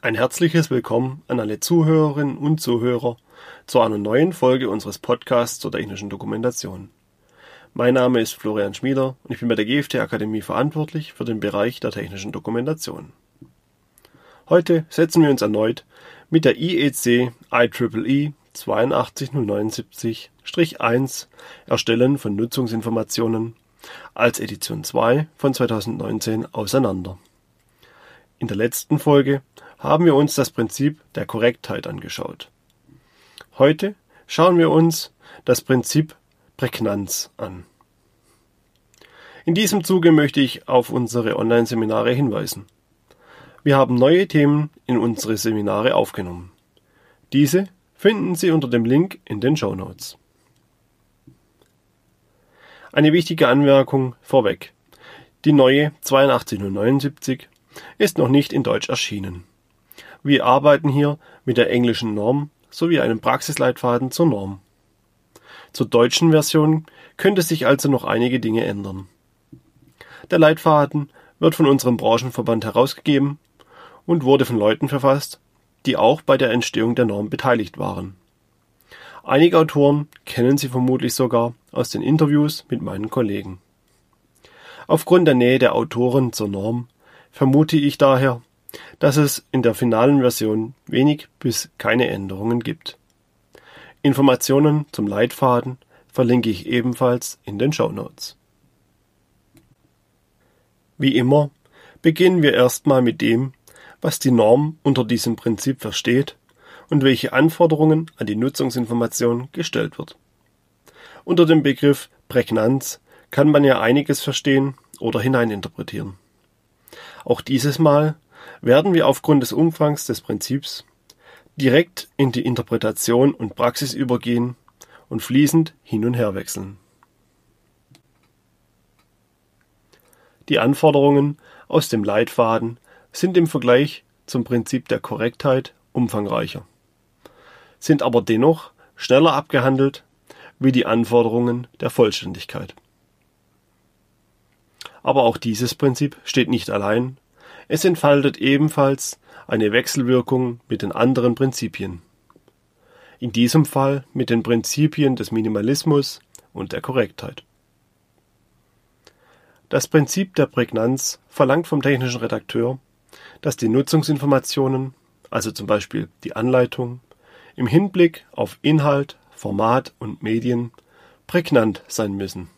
Ein herzliches Willkommen an alle Zuhörerinnen und Zuhörer zu einer neuen Folge unseres Podcasts zur technischen Dokumentation. Mein Name ist Florian Schmieder und ich bin bei der GFT Akademie verantwortlich für den Bereich der technischen Dokumentation. Heute setzen wir uns erneut mit der IEC IEEE 82079-1 Erstellen von Nutzungsinformationen als Edition 2 von 2019 auseinander. In der letzten Folge haben wir uns das Prinzip der Korrektheit angeschaut. Heute schauen wir uns das Prinzip Prägnanz an. In diesem Zuge möchte ich auf unsere Online-Seminare hinweisen. Wir haben neue Themen in unsere Seminare aufgenommen. Diese finden Sie unter dem Link in den Show Notes. Eine wichtige Anmerkung vorweg. Die neue 82079 ist noch nicht in Deutsch erschienen. Wir arbeiten hier mit der englischen Norm sowie einem Praxisleitfaden zur Norm. Zur deutschen Version könnte sich also noch einige Dinge ändern. Der Leitfaden wird von unserem Branchenverband herausgegeben und wurde von Leuten verfasst, die auch bei der Entstehung der Norm beteiligt waren. Einige Autoren kennen Sie vermutlich sogar aus den Interviews mit meinen Kollegen. Aufgrund der Nähe der Autoren zur Norm vermute ich daher, dass es in der finalen Version wenig bis keine Änderungen gibt. Informationen zum Leitfaden verlinke ich ebenfalls in den Show Notes. Wie immer beginnen wir erstmal mit dem, was die Norm unter diesem Prinzip versteht und welche Anforderungen an die Nutzungsinformation gestellt wird. Unter dem Begriff Prägnanz kann man ja einiges verstehen oder hineininterpretieren. Auch dieses Mal werden wir aufgrund des Umfangs des Prinzips direkt in die Interpretation und Praxis übergehen und fließend hin und her wechseln. Die Anforderungen aus dem Leitfaden sind im Vergleich zum Prinzip der Korrektheit umfangreicher, sind aber dennoch schneller abgehandelt wie die Anforderungen der Vollständigkeit. Aber auch dieses Prinzip steht nicht allein es entfaltet ebenfalls eine Wechselwirkung mit den anderen Prinzipien. In diesem Fall mit den Prinzipien des Minimalismus und der Korrektheit. Das Prinzip der Prägnanz verlangt vom technischen Redakteur, dass die Nutzungsinformationen, also zum Beispiel die Anleitung, im Hinblick auf Inhalt, Format und Medien prägnant sein müssen.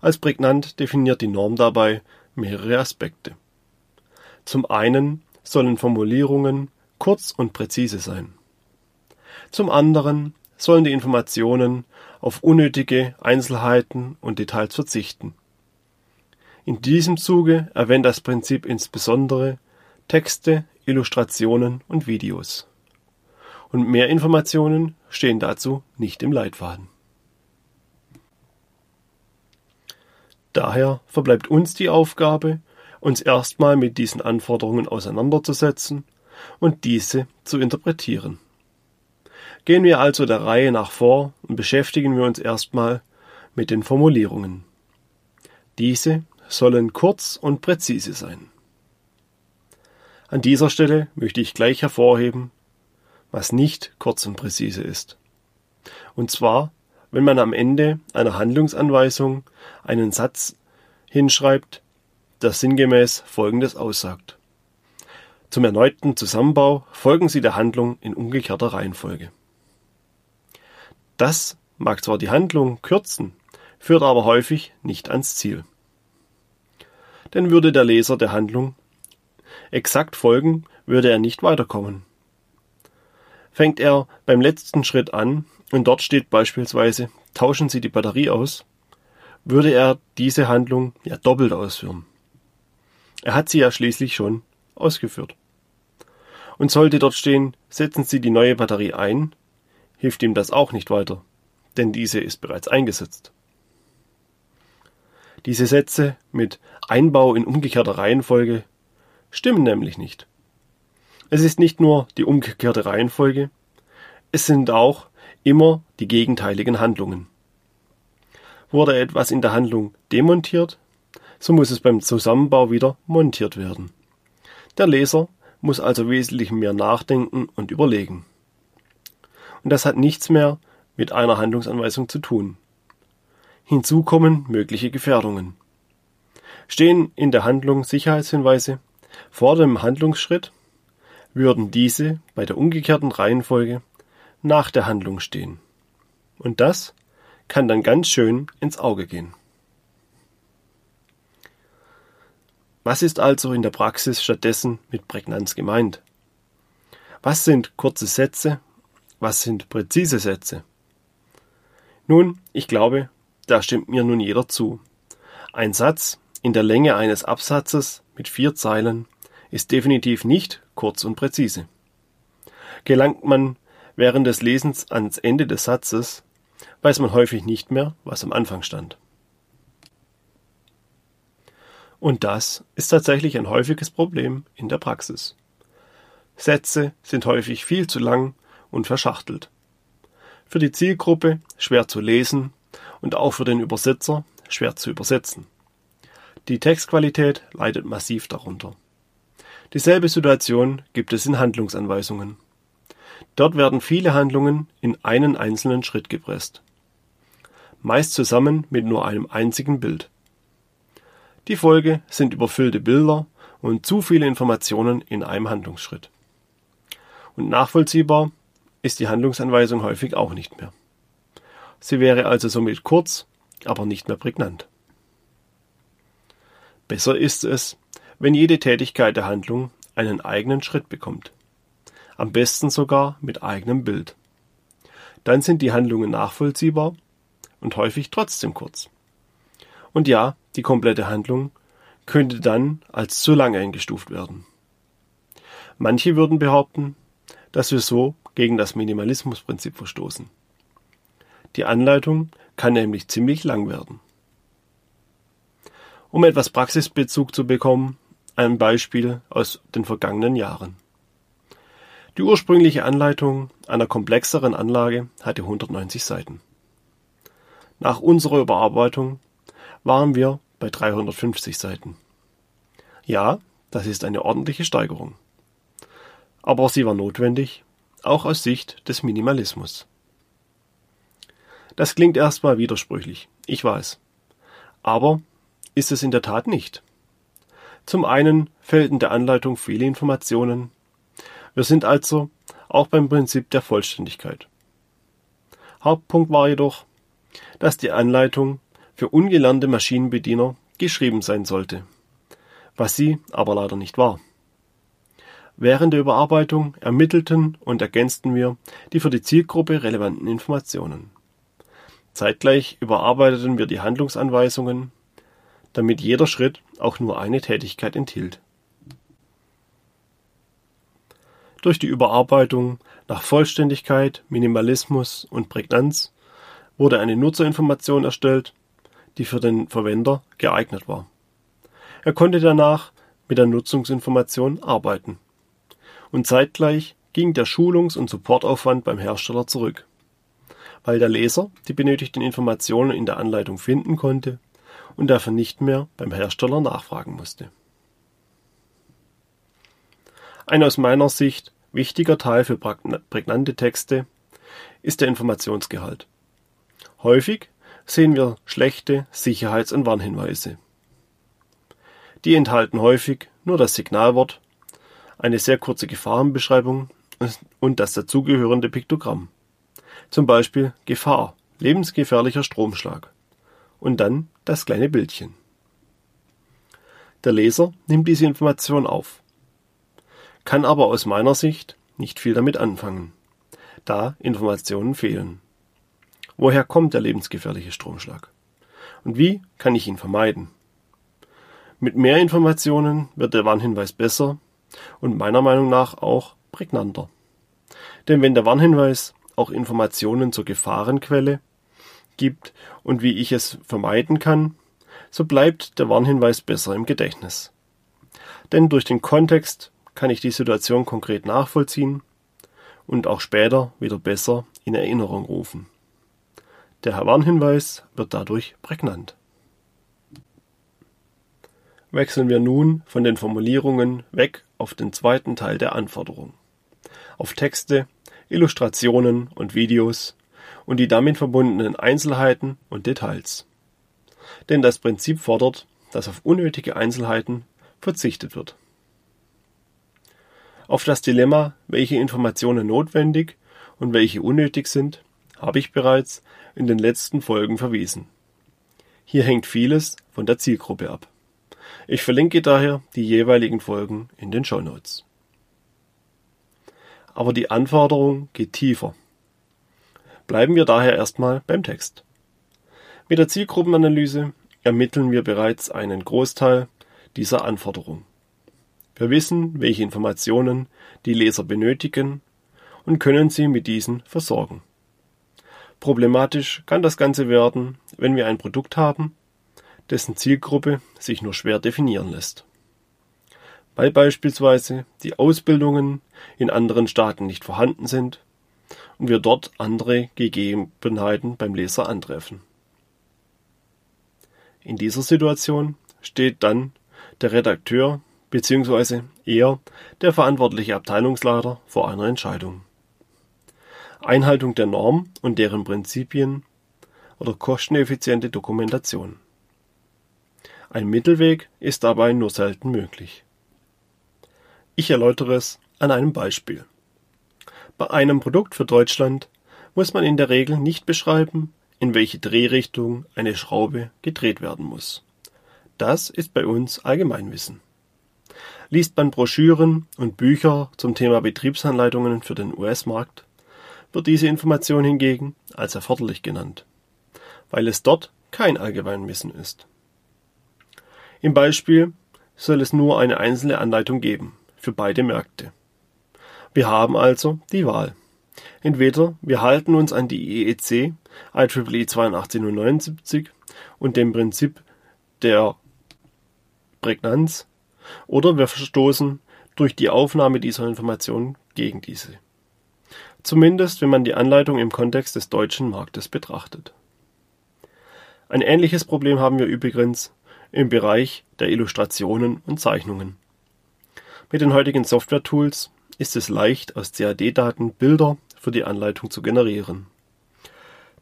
Als prägnant definiert die Norm dabei mehrere Aspekte. Zum einen sollen Formulierungen kurz und präzise sein. Zum anderen sollen die Informationen auf unnötige Einzelheiten und Details verzichten. In diesem Zuge erwähnt das Prinzip insbesondere Texte, Illustrationen und Videos. Und mehr Informationen stehen dazu nicht im Leitfaden. Daher verbleibt uns die Aufgabe, uns erstmal mit diesen Anforderungen auseinanderzusetzen und diese zu interpretieren. Gehen wir also der Reihe nach vor und beschäftigen wir uns erstmal mit den Formulierungen. Diese sollen kurz und präzise sein. An dieser Stelle möchte ich gleich hervorheben, was nicht kurz und präzise ist. Und zwar, wenn man am Ende einer Handlungsanweisung einen Satz hinschreibt, der sinngemäß Folgendes aussagt. Zum erneuten Zusammenbau folgen Sie der Handlung in umgekehrter Reihenfolge. Das mag zwar die Handlung kürzen, führt aber häufig nicht ans Ziel. Denn würde der Leser der Handlung exakt folgen, würde er nicht weiterkommen. Fängt er beim letzten Schritt an und dort steht beispielsweise tauschen Sie die Batterie aus, würde er diese Handlung ja doppelt ausführen. Er hat sie ja schließlich schon ausgeführt. Und sollte dort stehen, setzen Sie die neue Batterie ein, hilft ihm das auch nicht weiter, denn diese ist bereits eingesetzt. Diese Sätze mit Einbau in umgekehrter Reihenfolge stimmen nämlich nicht. Es ist nicht nur die umgekehrte Reihenfolge, es sind auch immer die gegenteiligen Handlungen. Wurde etwas in der Handlung demontiert, so muss es beim Zusammenbau wieder montiert werden. Der Leser muss also wesentlich mehr nachdenken und überlegen. Und das hat nichts mehr mit einer Handlungsanweisung zu tun. Hinzu kommen mögliche Gefährdungen. Stehen in der Handlung Sicherheitshinweise vor dem Handlungsschritt, würden diese bei der umgekehrten Reihenfolge nach der Handlung stehen. Und das kann dann ganz schön ins Auge gehen. Was ist also in der Praxis stattdessen mit Prägnanz gemeint? Was sind kurze Sätze? Was sind präzise Sätze? Nun, ich glaube, da stimmt mir nun jeder zu. Ein Satz in der Länge eines Absatzes mit vier Zeilen ist definitiv nicht kurz und präzise. Gelangt man während des Lesens ans Ende des Satzes, weiß man häufig nicht mehr, was am Anfang stand. Und das ist tatsächlich ein häufiges Problem in der Praxis. Sätze sind häufig viel zu lang und verschachtelt. Für die Zielgruppe schwer zu lesen und auch für den Übersetzer schwer zu übersetzen. Die Textqualität leidet massiv darunter. Dieselbe Situation gibt es in Handlungsanweisungen. Dort werden viele Handlungen in einen einzelnen Schritt gepresst. Meist zusammen mit nur einem einzigen Bild. Die Folge sind überfüllte Bilder und zu viele Informationen in einem Handlungsschritt. Und nachvollziehbar ist die Handlungsanweisung häufig auch nicht mehr. Sie wäre also somit kurz, aber nicht mehr prägnant. Besser ist es, wenn jede Tätigkeit der Handlung einen eigenen Schritt bekommt. Am besten sogar mit eigenem Bild. Dann sind die Handlungen nachvollziehbar und häufig trotzdem kurz. Und ja, die komplette Handlung könnte dann als zu lang eingestuft werden. Manche würden behaupten, dass wir so gegen das Minimalismusprinzip verstoßen. Die Anleitung kann nämlich ziemlich lang werden. Um etwas Praxisbezug zu bekommen, ein Beispiel aus den vergangenen Jahren. Die ursprüngliche Anleitung einer komplexeren Anlage hatte 190 Seiten. Nach unserer Überarbeitung waren wir bei 350 Seiten. Ja, das ist eine ordentliche Steigerung. Aber sie war notwendig, auch aus Sicht des Minimalismus. Das klingt erstmal widersprüchlich, ich weiß. Aber ist es in der Tat nicht. Zum einen fehlten der Anleitung viele Informationen. Wir sind also auch beim Prinzip der Vollständigkeit. Hauptpunkt war jedoch, dass die Anleitung für ungelernte Maschinenbediener geschrieben sein sollte, was sie aber leider nicht war. Während der Überarbeitung ermittelten und ergänzten wir die für die Zielgruppe relevanten Informationen. Zeitgleich überarbeiteten wir die Handlungsanweisungen, damit jeder Schritt auch nur eine Tätigkeit enthielt. Durch die Überarbeitung nach Vollständigkeit, Minimalismus und Prägnanz wurde eine Nutzerinformation erstellt, die für den Verwender geeignet war. Er konnte danach mit der Nutzungsinformation arbeiten. Und zeitgleich ging der Schulungs- und Supportaufwand beim Hersteller zurück, weil der Leser die benötigten Informationen in der Anleitung finden konnte und dafür nicht mehr beim Hersteller nachfragen musste. Ein aus meiner Sicht wichtiger Teil für prägnante Texte ist der Informationsgehalt. Häufig sehen wir schlechte Sicherheits- und Warnhinweise. Die enthalten häufig nur das Signalwort, eine sehr kurze Gefahrenbeschreibung und das dazugehörende Piktogramm. Zum Beispiel Gefahr, lebensgefährlicher Stromschlag. Und dann das kleine Bildchen. Der Leser nimmt diese Information auf, kann aber aus meiner Sicht nicht viel damit anfangen, da Informationen fehlen. Woher kommt der lebensgefährliche Stromschlag? Und wie kann ich ihn vermeiden? Mit mehr Informationen wird der Warnhinweis besser und meiner Meinung nach auch prägnanter. Denn wenn der Warnhinweis auch Informationen zur Gefahrenquelle gibt und wie ich es vermeiden kann, so bleibt der Warnhinweis besser im Gedächtnis. Denn durch den Kontext kann ich die Situation konkret nachvollziehen und auch später wieder besser in Erinnerung rufen. Der Warnhinweis wird dadurch prägnant. Wechseln wir nun von den Formulierungen weg auf den zweiten Teil der Anforderung, auf Texte, Illustrationen und Videos und die damit verbundenen Einzelheiten und Details. Denn das Prinzip fordert, dass auf unnötige Einzelheiten verzichtet wird. Auf das Dilemma, welche Informationen notwendig und welche unnötig sind, habe ich bereits in den letzten Folgen verwiesen. Hier hängt vieles von der Zielgruppe ab. Ich verlinke daher die jeweiligen Folgen in den Show Notes. Aber die Anforderung geht tiefer. Bleiben wir daher erstmal beim Text. Mit der Zielgruppenanalyse ermitteln wir bereits einen Großteil dieser Anforderung. Wir wissen, welche Informationen die Leser benötigen und können sie mit diesen versorgen. Problematisch kann das Ganze werden, wenn wir ein Produkt haben, dessen Zielgruppe sich nur schwer definieren lässt. Weil beispielsweise die Ausbildungen in anderen Staaten nicht vorhanden sind und wir dort andere Gegebenheiten beim Leser antreffen. In dieser Situation steht dann der Redakteur bzw. eher der verantwortliche Abteilungsleiter vor einer Entscheidung. Einhaltung der Norm und deren Prinzipien oder kosteneffiziente Dokumentation. Ein Mittelweg ist dabei nur selten möglich. Ich erläutere es an einem Beispiel. Bei einem Produkt für Deutschland muss man in der Regel nicht beschreiben, in welche Drehrichtung eine Schraube gedreht werden muss. Das ist bei uns Allgemeinwissen. Liest man Broschüren und Bücher zum Thema Betriebsanleitungen für den US-Markt, wird diese Information hingegen als erforderlich genannt, weil es dort kein Allgemeinwissen ist. Im Beispiel soll es nur eine einzelne Anleitung geben für beide Märkte. Wir haben also die Wahl. Entweder wir halten uns an die IEC IEEE 8279 und dem Prinzip der Prägnanz oder wir verstoßen durch die Aufnahme dieser Informationen gegen diese zumindest wenn man die Anleitung im Kontext des deutschen Marktes betrachtet. Ein ähnliches Problem haben wir übrigens im Bereich der Illustrationen und Zeichnungen. Mit den heutigen Software-Tools ist es leicht, aus CAD-Daten Bilder für die Anleitung zu generieren.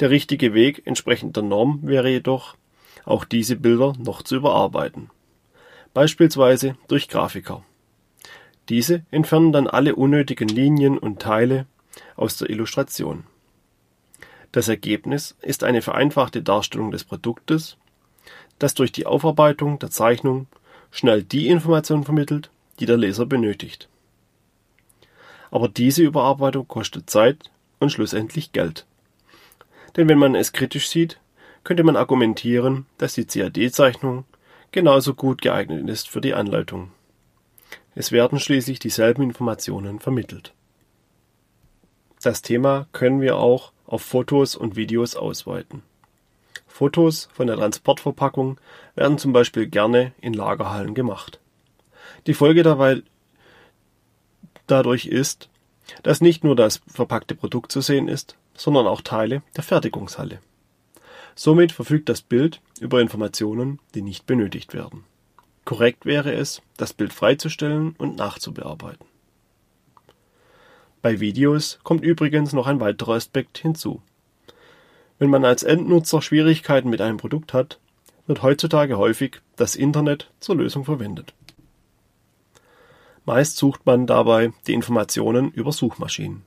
Der richtige Weg entsprechend der Norm wäre jedoch, auch diese Bilder noch zu überarbeiten. Beispielsweise durch Grafiker. Diese entfernen dann alle unnötigen Linien und Teile aus der Illustration. Das Ergebnis ist eine vereinfachte Darstellung des Produktes, das durch die Aufarbeitung der Zeichnung schnell die Information vermittelt, die der Leser benötigt. Aber diese Überarbeitung kostet Zeit und schlussendlich Geld. Denn wenn man es kritisch sieht, könnte man argumentieren, dass die CAD-Zeichnung genauso gut geeignet ist für die Anleitung. Es werden schließlich dieselben Informationen vermittelt. Das Thema können wir auch auf Fotos und Videos ausweiten. Fotos von der Transportverpackung werden zum Beispiel gerne in Lagerhallen gemacht. Die Folge dabei dadurch ist, dass nicht nur das verpackte Produkt zu sehen ist, sondern auch Teile der Fertigungshalle. Somit verfügt das Bild über Informationen, die nicht benötigt werden. Korrekt wäre es, das Bild freizustellen und nachzubearbeiten. Bei Videos kommt übrigens noch ein weiterer Aspekt hinzu. Wenn man als Endnutzer Schwierigkeiten mit einem Produkt hat, wird heutzutage häufig das Internet zur Lösung verwendet. Meist sucht man dabei die Informationen über Suchmaschinen.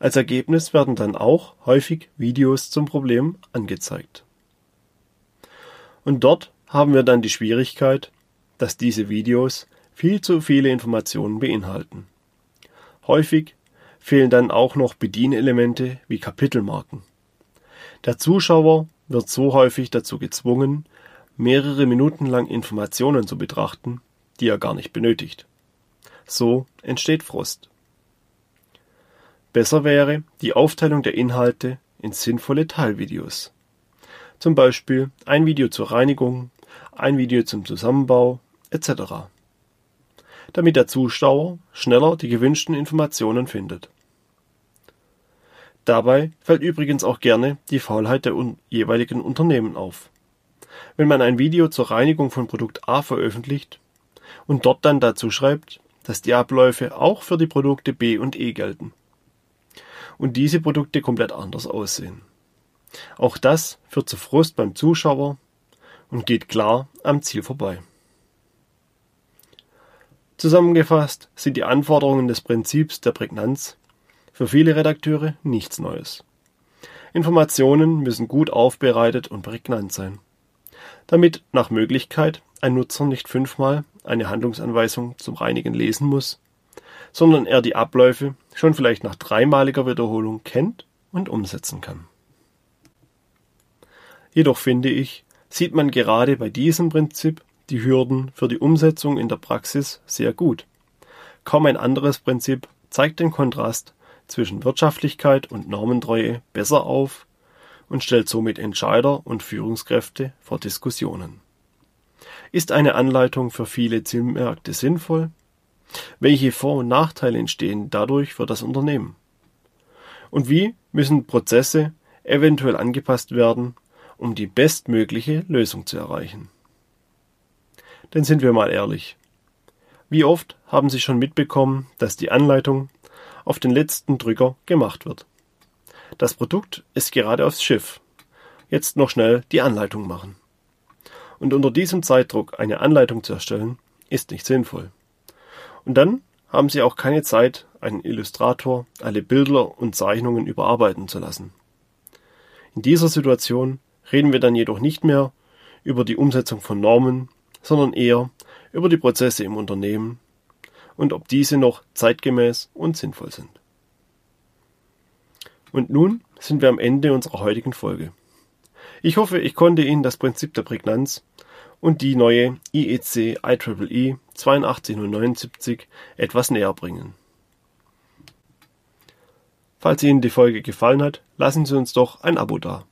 Als Ergebnis werden dann auch häufig Videos zum Problem angezeigt. Und dort haben wir dann die Schwierigkeit, dass diese Videos viel zu viele Informationen beinhalten. Häufig fehlen dann auch noch Bedienelemente wie Kapitelmarken. Der Zuschauer wird so häufig dazu gezwungen, mehrere Minuten lang Informationen zu betrachten, die er gar nicht benötigt. So entsteht Frust. Besser wäre die Aufteilung der Inhalte in sinnvolle Teilvideos. Zum Beispiel ein Video zur Reinigung, ein Video zum Zusammenbau etc. Damit der Zuschauer schneller die gewünschten Informationen findet. Dabei fällt übrigens auch gerne die Faulheit der jeweiligen Unternehmen auf. Wenn man ein Video zur Reinigung von Produkt A veröffentlicht und dort dann dazu schreibt, dass die Abläufe auch für die Produkte B und E gelten. Und diese Produkte komplett anders aussehen. Auch das führt zu Frust beim Zuschauer und geht klar am Ziel vorbei. Zusammengefasst sind die Anforderungen des Prinzips der Prägnanz für viele Redakteure nichts Neues. Informationen müssen gut aufbereitet und prägnant sein, damit nach Möglichkeit ein Nutzer nicht fünfmal eine Handlungsanweisung zum Reinigen lesen muss, sondern er die Abläufe schon vielleicht nach dreimaliger Wiederholung kennt und umsetzen kann. Jedoch finde ich, sieht man gerade bei diesem Prinzip die Hürden für die Umsetzung in der Praxis sehr gut. Kaum ein anderes Prinzip zeigt den Kontrast zwischen Wirtschaftlichkeit und Normentreue besser auf und stellt somit Entscheider und Führungskräfte vor Diskussionen. Ist eine Anleitung für viele Zielmärkte sinnvoll? Welche Vor- und Nachteile entstehen dadurch für das Unternehmen? Und wie müssen Prozesse eventuell angepasst werden, um die bestmögliche Lösung zu erreichen? Denn sind wir mal ehrlich. Wie oft haben Sie schon mitbekommen, dass die Anleitung auf den letzten Drücker gemacht wird? Das Produkt ist gerade aufs Schiff. Jetzt noch schnell die Anleitung machen. Und unter diesem Zeitdruck eine Anleitung zu erstellen, ist nicht sinnvoll. Und dann haben Sie auch keine Zeit, einen Illustrator alle Bilder und Zeichnungen überarbeiten zu lassen. In dieser Situation reden wir dann jedoch nicht mehr über die Umsetzung von Normen, sondern eher über die Prozesse im Unternehmen und ob diese noch zeitgemäß und sinnvoll sind. Und nun sind wir am Ende unserer heutigen Folge. Ich hoffe, ich konnte Ihnen das Prinzip der Prägnanz und die neue IEC IEEE 82079 etwas näher bringen. Falls Ihnen die Folge gefallen hat, lassen Sie uns doch ein Abo da.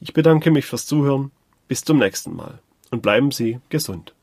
Ich bedanke mich fürs Zuhören. Bis zum nächsten Mal und bleiben Sie gesund.